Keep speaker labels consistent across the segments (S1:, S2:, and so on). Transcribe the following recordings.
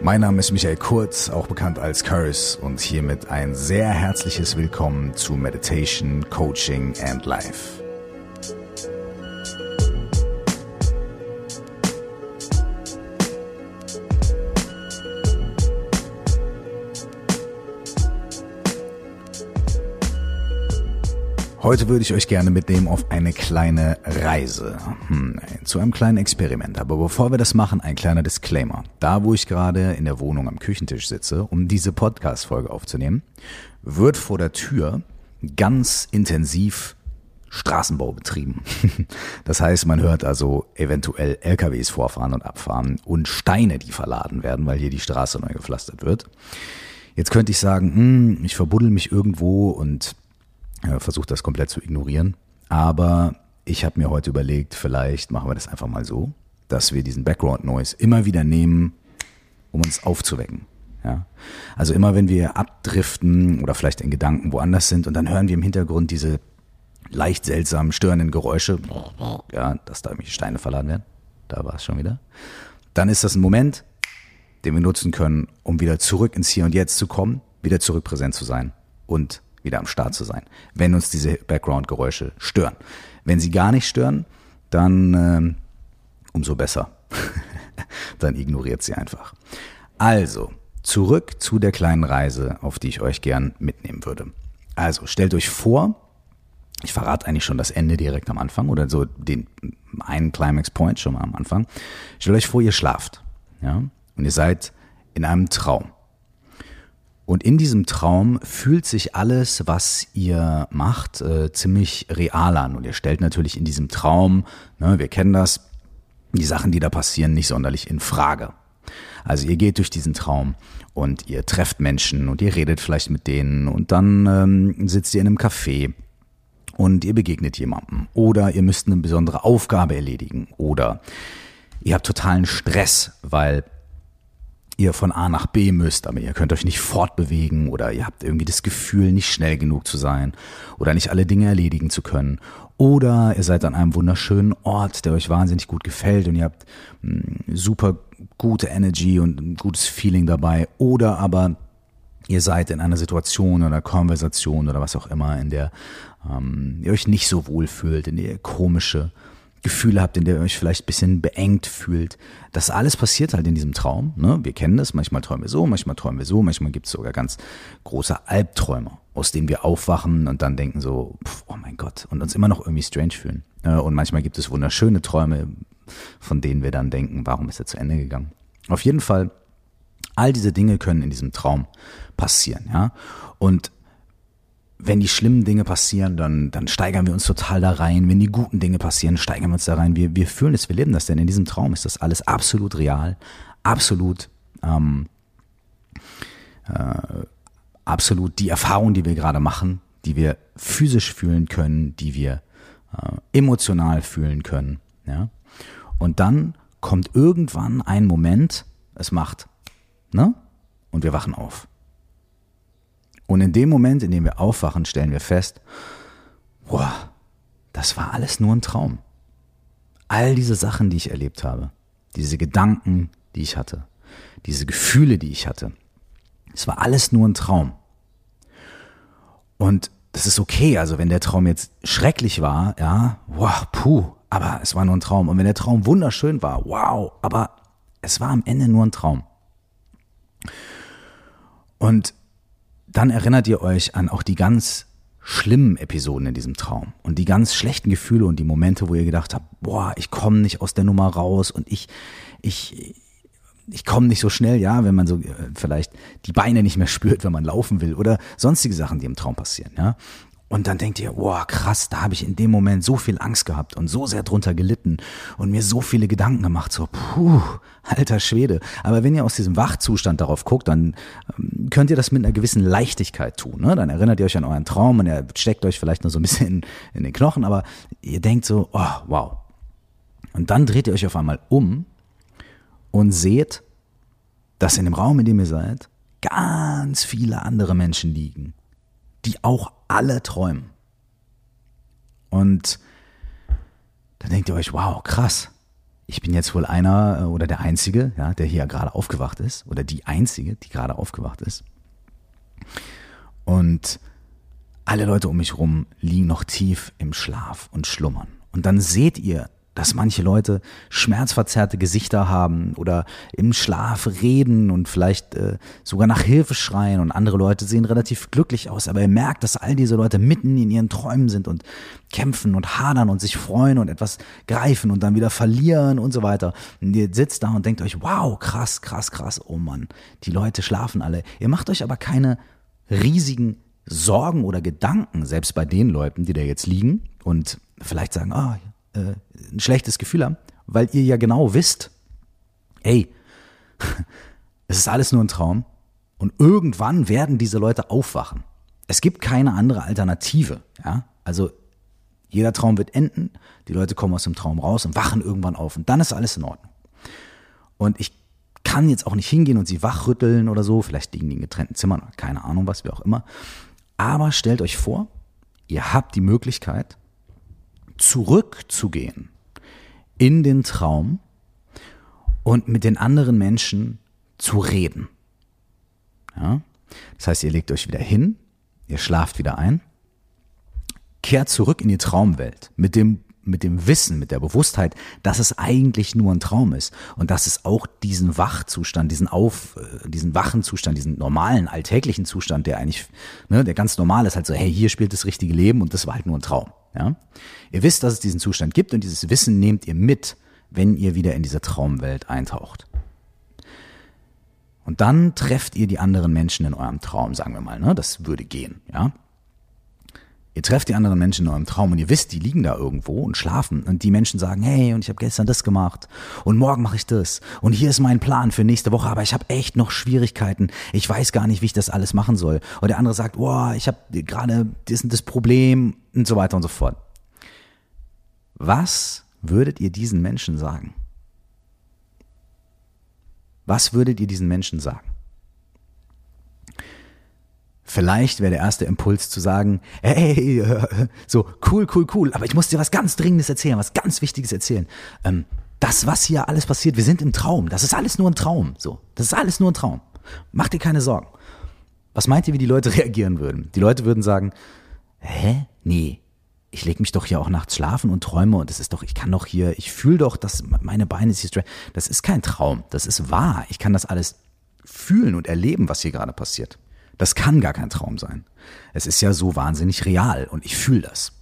S1: Mein Name ist Michael Kurz, auch bekannt als Curse und hiermit ein sehr herzliches Willkommen zu Meditation, Coaching and Life. Heute würde ich euch gerne mitnehmen auf eine kleine Reise, hm, zu einem kleinen Experiment. Aber bevor wir das machen, ein kleiner Disclaimer. Da, wo ich gerade in der Wohnung am Küchentisch sitze, um diese Podcast-Folge aufzunehmen, wird vor der Tür ganz intensiv Straßenbau betrieben. Das heißt, man hört also eventuell LKWs vorfahren und abfahren und Steine, die verladen werden, weil hier die Straße neu gepflastert wird. Jetzt könnte ich sagen, hm, ich verbuddel mich irgendwo und versuche das komplett zu ignorieren. Aber ich habe mir heute überlegt, vielleicht machen wir das einfach mal so, dass wir diesen Background Noise immer wieder nehmen, um uns aufzuwecken. Ja? Also immer wenn wir abdriften oder vielleicht in Gedanken woanders sind und dann hören wir im Hintergrund diese leicht seltsamen, störenden Geräusche, ja, dass da irgendwelche Steine verladen werden, da war es schon wieder, dann ist das ein Moment, den wir nutzen können, um wieder zurück ins Hier und Jetzt zu kommen, wieder zurück präsent zu sein und wieder am Start zu sein, wenn uns diese Background-Geräusche stören. Wenn sie gar nicht stören, dann äh, umso besser. dann ignoriert sie einfach. Also, zurück zu der kleinen Reise, auf die ich euch gern mitnehmen würde. Also, stellt euch vor, ich verrate eigentlich schon das Ende direkt am Anfang oder so den einen Climax Point schon mal am Anfang. Stellt euch vor, ihr schlaft, ja, und ihr seid in einem Traum. Und in diesem Traum fühlt sich alles, was ihr macht, äh, ziemlich real an. Und ihr stellt natürlich in diesem Traum, ne, wir kennen das, die Sachen, die da passieren, nicht sonderlich in Frage. Also ihr geht durch diesen Traum und ihr trefft Menschen und ihr redet vielleicht mit denen und dann ähm, sitzt ihr in einem Café und ihr begegnet jemandem oder ihr müsst eine besondere Aufgabe erledigen oder ihr habt totalen Stress, weil ihr von A nach B müsst, aber ihr könnt euch nicht fortbewegen oder ihr habt irgendwie das Gefühl, nicht schnell genug zu sein oder nicht alle Dinge erledigen zu können. Oder ihr seid an einem wunderschönen Ort, der euch wahnsinnig gut gefällt und ihr habt hm, super gute Energy und ein gutes Feeling dabei. Oder aber ihr seid in einer Situation oder Konversation oder was auch immer, in der ähm, ihr euch nicht so wohl fühlt, in der ihr komische Gefühle habt, in der ihr euch vielleicht ein bisschen beengt fühlt. Das alles passiert halt in diesem Traum. Ne? Wir kennen das, manchmal träumen wir so, manchmal träumen wir so, manchmal gibt es sogar ganz große Albträume, aus denen wir aufwachen und dann denken so, pff, oh mein Gott, und uns immer noch irgendwie strange fühlen. Und manchmal gibt es wunderschöne Träume, von denen wir dann denken, warum ist er zu Ende gegangen? Auf jeden Fall, all diese Dinge können in diesem Traum passieren, ja. Und wenn die schlimmen Dinge passieren, dann, dann steigern wir uns total da rein. Wenn die guten Dinge passieren, steigern wir uns da rein. Wir, wir fühlen es, wir leben das, denn in diesem Traum ist das alles absolut real, absolut, ähm, äh, absolut die Erfahrung, die wir gerade machen, die wir physisch fühlen können, die wir äh, emotional fühlen können. Ja? Und dann kommt irgendwann ein Moment, es macht, ne? Und wir wachen auf. Und in dem Moment, in dem wir aufwachen, stellen wir fest, boah, das war alles nur ein Traum. All diese Sachen, die ich erlebt habe, diese Gedanken, die ich hatte, diese Gefühle, die ich hatte, es war alles nur ein Traum. Und das ist okay, also wenn der Traum jetzt schrecklich war, ja, wow, puh, aber es war nur ein Traum. Und wenn der Traum wunderschön war, wow, aber es war am Ende nur ein Traum. Und dann erinnert ihr euch an auch die ganz schlimmen Episoden in diesem Traum und die ganz schlechten Gefühle und die Momente, wo ihr gedacht habt, boah, ich komme nicht aus der Nummer raus und ich, ich, ich komme nicht so schnell, ja, wenn man so äh, vielleicht die Beine nicht mehr spürt, wenn man laufen will oder sonstige Sachen, die im Traum passieren, ja. Und dann denkt ihr, wow, krass, da habe ich in dem Moment so viel Angst gehabt und so sehr drunter gelitten und mir so viele Gedanken gemacht, so, puh, alter Schwede. Aber wenn ihr aus diesem Wachzustand darauf guckt, dann ähm, könnt ihr das mit einer gewissen Leichtigkeit tun. Ne? Dann erinnert ihr euch an euren Traum und er steckt euch vielleicht nur so ein bisschen in, in den Knochen, aber ihr denkt so, oh, wow. Und dann dreht ihr euch auf einmal um und seht, dass in dem Raum, in dem ihr seid, ganz viele andere Menschen liegen, die auch alle träumen. Und dann denkt ihr euch, wow, krass. ich bin jetzt wohl einer äh, oder der Einzige, ja, der hier gerade aufgewacht ist oder die Einzige, die gerade aufgewacht ist. Und alle Leute um mich rum liegen noch tief im Schlaf und schlummern. Und dann seht ihr dass manche Leute schmerzverzerrte Gesichter haben oder im Schlaf reden und vielleicht äh, sogar nach Hilfe schreien und andere Leute sehen relativ glücklich aus, aber ihr merkt, dass all diese Leute mitten in ihren Träumen sind und kämpfen und hadern und sich freuen und etwas greifen und dann wieder verlieren und so weiter. Und ihr sitzt da und denkt euch, wow, krass, krass, krass, oh Mann, die Leute schlafen alle. Ihr macht euch aber keine riesigen Sorgen oder Gedanken, selbst bei den Leuten, die da jetzt liegen und vielleicht sagen, ah, oh, äh, ein schlechtes Gefühl haben, weil ihr ja genau wisst, ey, es ist alles nur ein Traum und irgendwann werden diese Leute aufwachen. Es gibt keine andere Alternative, ja? Also jeder Traum wird enden, die Leute kommen aus dem Traum raus und wachen irgendwann auf und dann ist alles in Ordnung. Und ich kann jetzt auch nicht hingehen und sie wachrütteln oder so, vielleicht liegen die in getrennten Zimmern, keine Ahnung was, wie auch immer. Aber stellt euch vor, ihr habt die Möglichkeit, zurückzugehen in den Traum und mit den anderen Menschen zu reden. Ja? Das heißt, ihr legt euch wieder hin, ihr schlaft wieder ein, kehrt zurück in die Traumwelt mit dem mit dem Wissen, mit der Bewusstheit, dass es eigentlich nur ein Traum ist und dass es auch diesen Wachzustand, diesen auf, äh, diesen wachen Zustand, diesen normalen alltäglichen Zustand, der eigentlich, ne, der ganz normal ist, halt so, hey, hier spielt das richtige Leben und das war halt nur ein Traum. Ja? Ihr wisst, dass es diesen Zustand gibt und dieses Wissen nehmt ihr mit, wenn ihr wieder in diese Traumwelt eintaucht. Und dann trefft ihr die anderen Menschen in eurem Traum, sagen wir mal, ne? Das würde gehen, ja? Ihr trefft die anderen Menschen in eurem Traum und ihr wisst, die liegen da irgendwo und schlafen und die Menschen sagen, hey, und ich habe gestern das gemacht und morgen mache ich das und hier ist mein Plan für nächste Woche, aber ich habe echt noch Schwierigkeiten. Ich weiß gar nicht, wie ich das alles machen soll. Und der andere sagt, boah, ich habe gerade das und das Problem und so weiter und so fort. Was würdet ihr diesen Menschen sagen? Was würdet ihr diesen Menschen sagen? Vielleicht wäre der erste Impuls zu sagen, hey, so cool, cool, cool, aber ich muss dir was ganz Dringendes erzählen, was ganz Wichtiges erzählen. Ähm, das, was hier alles passiert, wir sind im Traum. Das ist alles nur ein Traum. So, das ist alles nur ein Traum. Mach dir keine Sorgen. Was meint ihr, wie die Leute reagieren würden? Die Leute würden sagen, hä? Nee, ich lege mich doch hier auch nachts schlafen und träume und es ist doch, ich kann doch hier, ich fühle doch, dass meine Beine sich Das ist kein Traum, das ist wahr. Ich kann das alles fühlen und erleben, was hier gerade passiert. Das kann gar kein Traum sein. Es ist ja so wahnsinnig real und ich fühle das.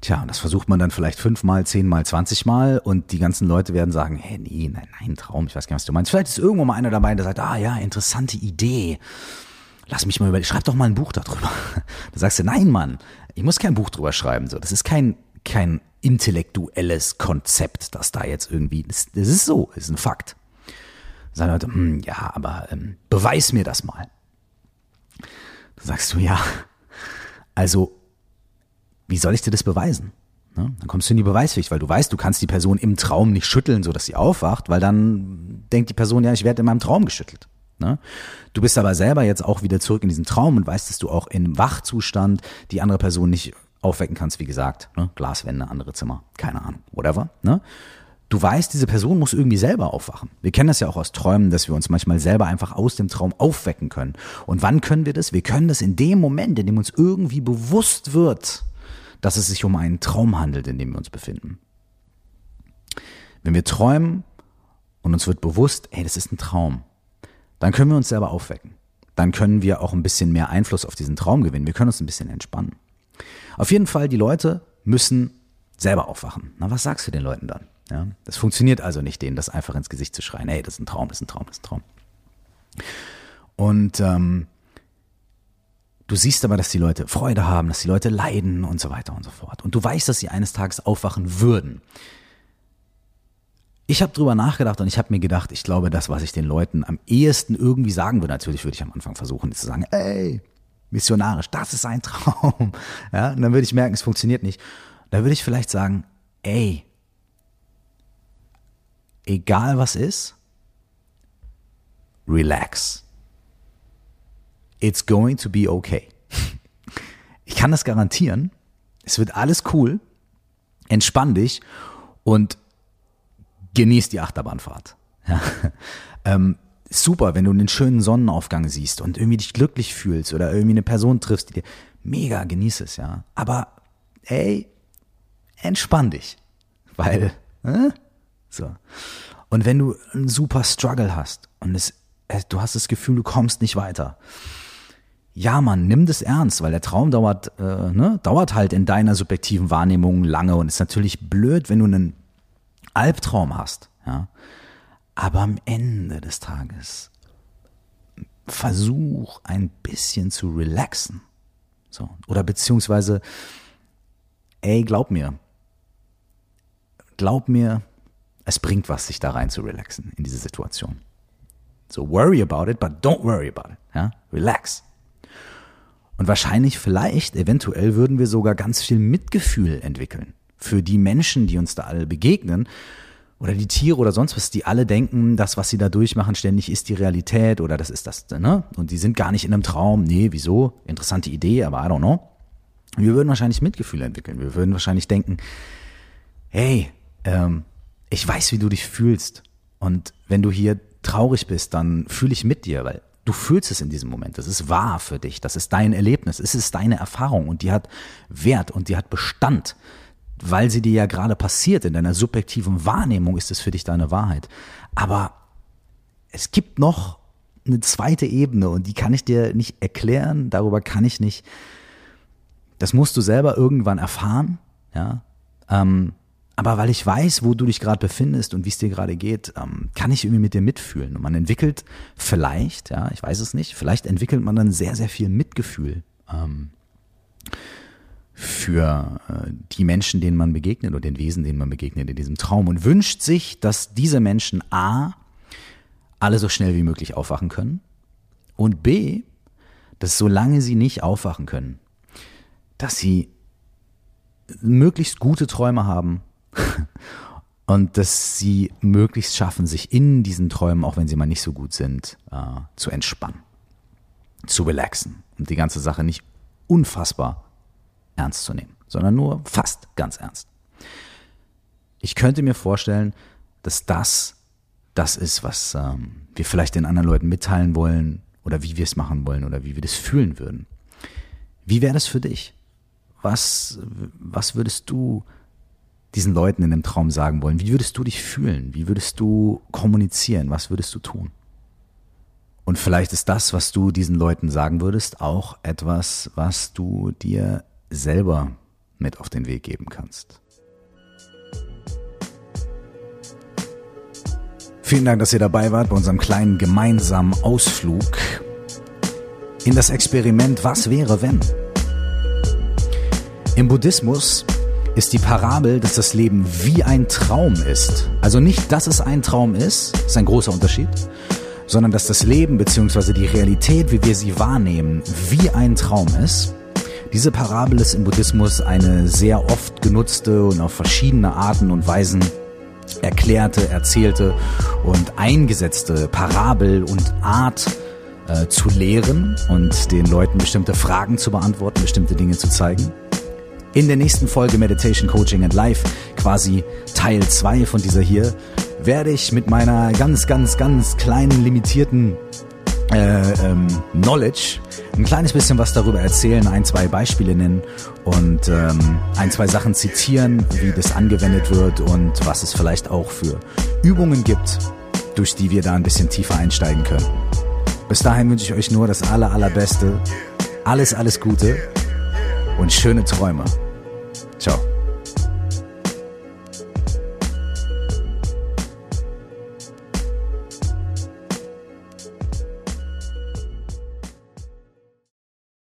S1: Tja, und das versucht man dann vielleicht fünfmal, zehnmal, zwanzigmal und die ganzen Leute werden sagen, hey, nee, nein, nein, Traum, ich weiß gar nicht, was du meinst. Vielleicht ist irgendwo mal einer dabei, der sagt, ah ja, interessante Idee. Lass mich mal überlegen, schreib doch mal ein Buch darüber. Da sagst du, nein, Mann, ich muss kein Buch drüber schreiben. So, das ist kein, kein intellektuelles Konzept, das da jetzt irgendwie, das, das ist so, das ist ein Fakt. Sagen Leute, hm, ja, aber ähm, beweis mir das mal. Sagst du, ja, also, wie soll ich dir das beweisen? Ne? Dann kommst du in die Beweispflicht, weil du weißt, du kannst die Person im Traum nicht schütteln, sodass sie aufwacht, weil dann denkt die Person, ja, ich werde in meinem Traum geschüttelt. Ne? Du bist aber selber jetzt auch wieder zurück in diesen Traum und weißt, dass du auch im Wachzustand die andere Person nicht aufwecken kannst, wie gesagt. Ne? Glaswände, andere Zimmer, keine Ahnung, whatever. Ne? Du weißt, diese Person muss irgendwie selber aufwachen. Wir kennen das ja auch aus Träumen, dass wir uns manchmal selber einfach aus dem Traum aufwecken können. Und wann können wir das? Wir können das in dem Moment, in dem uns irgendwie bewusst wird, dass es sich um einen Traum handelt, in dem wir uns befinden. Wenn wir träumen und uns wird bewusst, ey, das ist ein Traum, dann können wir uns selber aufwecken. Dann können wir auch ein bisschen mehr Einfluss auf diesen Traum gewinnen. Wir können uns ein bisschen entspannen. Auf jeden Fall, die Leute müssen selber aufwachen. Na, was sagst du den Leuten dann? Ja, das funktioniert also nicht, denen das einfach ins Gesicht zu schreien. Hey, das ist ein Traum, das ist ein Traum, das ist ein Traum. Und ähm, du siehst aber, dass die Leute Freude haben, dass die Leute leiden und so weiter und so fort. Und du weißt, dass sie eines Tages aufwachen würden. Ich habe drüber nachgedacht und ich habe mir gedacht, ich glaube, das, was ich den Leuten am ehesten irgendwie sagen würde, natürlich würde ich am Anfang versuchen, zu sagen, ey, missionarisch, das ist ein Traum. Ja, und dann würde ich merken, es funktioniert nicht. Da würde ich vielleicht sagen, ey, egal was ist, relax. It's going to be okay. Ich kann das garantieren. Es wird alles cool. Entspann dich und genieß die Achterbahnfahrt. Ja. Ähm, super, wenn du einen schönen Sonnenaufgang siehst und irgendwie dich glücklich fühlst oder irgendwie eine Person triffst, die dir mega genieß es, ja. Aber ey, entspann dich, weil äh, so. Und wenn du einen super Struggle hast und es, du hast das Gefühl, du kommst nicht weiter, ja, Mann, nimm das ernst, weil der Traum dauert, äh, ne, dauert halt in deiner subjektiven Wahrnehmung lange und ist natürlich blöd, wenn du einen Albtraum hast, ja. Aber am Ende des Tages versuch ein bisschen zu relaxen. So. Oder beziehungsweise, ey, glaub mir, glaub mir, es bringt was, sich da rein zu relaxen in diese Situation. So worry about it, but don't worry about it. Ja? Relax. Und wahrscheinlich, vielleicht, eventuell würden wir sogar ganz viel Mitgefühl entwickeln für die Menschen, die uns da alle begegnen oder die Tiere oder sonst was, die alle denken, das, was sie da durchmachen, ständig ist die Realität oder das ist das, ne? Und die sind gar nicht in einem Traum. Nee, wieso? Interessante Idee, aber I don't know. Wir würden wahrscheinlich Mitgefühl entwickeln. Wir würden wahrscheinlich denken, hey, ähm, ich weiß, wie du dich fühlst. Und wenn du hier traurig bist, dann fühle ich mit dir, weil du fühlst es in diesem Moment. Das ist wahr für dich. Das ist dein Erlebnis. Es ist deine Erfahrung und die hat Wert und die hat Bestand weil sie dir ja gerade passiert. In deiner subjektiven Wahrnehmung ist es für dich deine Wahrheit. Aber es gibt noch eine zweite Ebene und die kann ich dir nicht erklären, darüber kann ich nicht. Das musst du selber irgendwann erfahren, ja. Ähm, aber weil ich weiß, wo du dich gerade befindest und wie es dir gerade geht, ähm, kann ich irgendwie mit dir mitfühlen. Und man entwickelt vielleicht, ja, ich weiß es nicht, vielleicht entwickelt man dann sehr, sehr viel Mitgefühl. Ähm, für äh, die Menschen, denen man begegnet oder den Wesen, denen man begegnet in diesem Traum und wünscht sich, dass diese Menschen A, alle so schnell wie möglich aufwachen können und B, dass solange sie nicht aufwachen können, dass sie möglichst gute Träume haben und dass sie möglichst schaffen, sich in diesen Träumen, auch wenn sie mal nicht so gut sind, äh, zu entspannen, zu relaxen und die ganze Sache nicht unfassbar ernst zu nehmen, sondern nur fast ganz ernst. Ich könnte mir vorstellen, dass das das ist, was ähm, wir vielleicht den anderen Leuten mitteilen wollen oder wie wir es machen wollen oder wie wir das fühlen würden. Wie wäre das für dich? Was, was würdest du diesen Leuten in dem Traum sagen wollen? Wie würdest du dich fühlen? Wie würdest du kommunizieren? Was würdest du tun? Und vielleicht ist das, was du diesen Leuten sagen würdest, auch etwas, was du dir selber mit auf den Weg geben kannst. Vielen Dank, dass ihr dabei wart bei unserem kleinen gemeinsamen Ausflug in das Experiment Was wäre wenn? Im Buddhismus ist die Parabel, dass das Leben wie ein Traum ist. Also nicht, dass es ein Traum ist, ist ein großer Unterschied, sondern dass das Leben bzw. die Realität, wie wir sie wahrnehmen, wie ein Traum ist diese Parabel ist im Buddhismus eine sehr oft genutzte und auf verschiedene Arten und Weisen erklärte, erzählte und eingesetzte Parabel und Art äh, zu lehren und den Leuten bestimmte Fragen zu beantworten, bestimmte Dinge zu zeigen. In der nächsten Folge Meditation Coaching and Life, quasi Teil 2 von dieser hier, werde ich mit meiner ganz, ganz, ganz kleinen, limitierten äh, ähm, Knowledge ein kleines bisschen was darüber erzählen, ein, zwei Beispiele nennen und ähm, ein, zwei Sachen zitieren, wie das angewendet wird und was es vielleicht auch für Übungen gibt, durch die wir da ein bisschen tiefer einsteigen können. Bis dahin wünsche ich euch nur das aller, allerbeste, alles, alles Gute und schöne Träume. Ciao.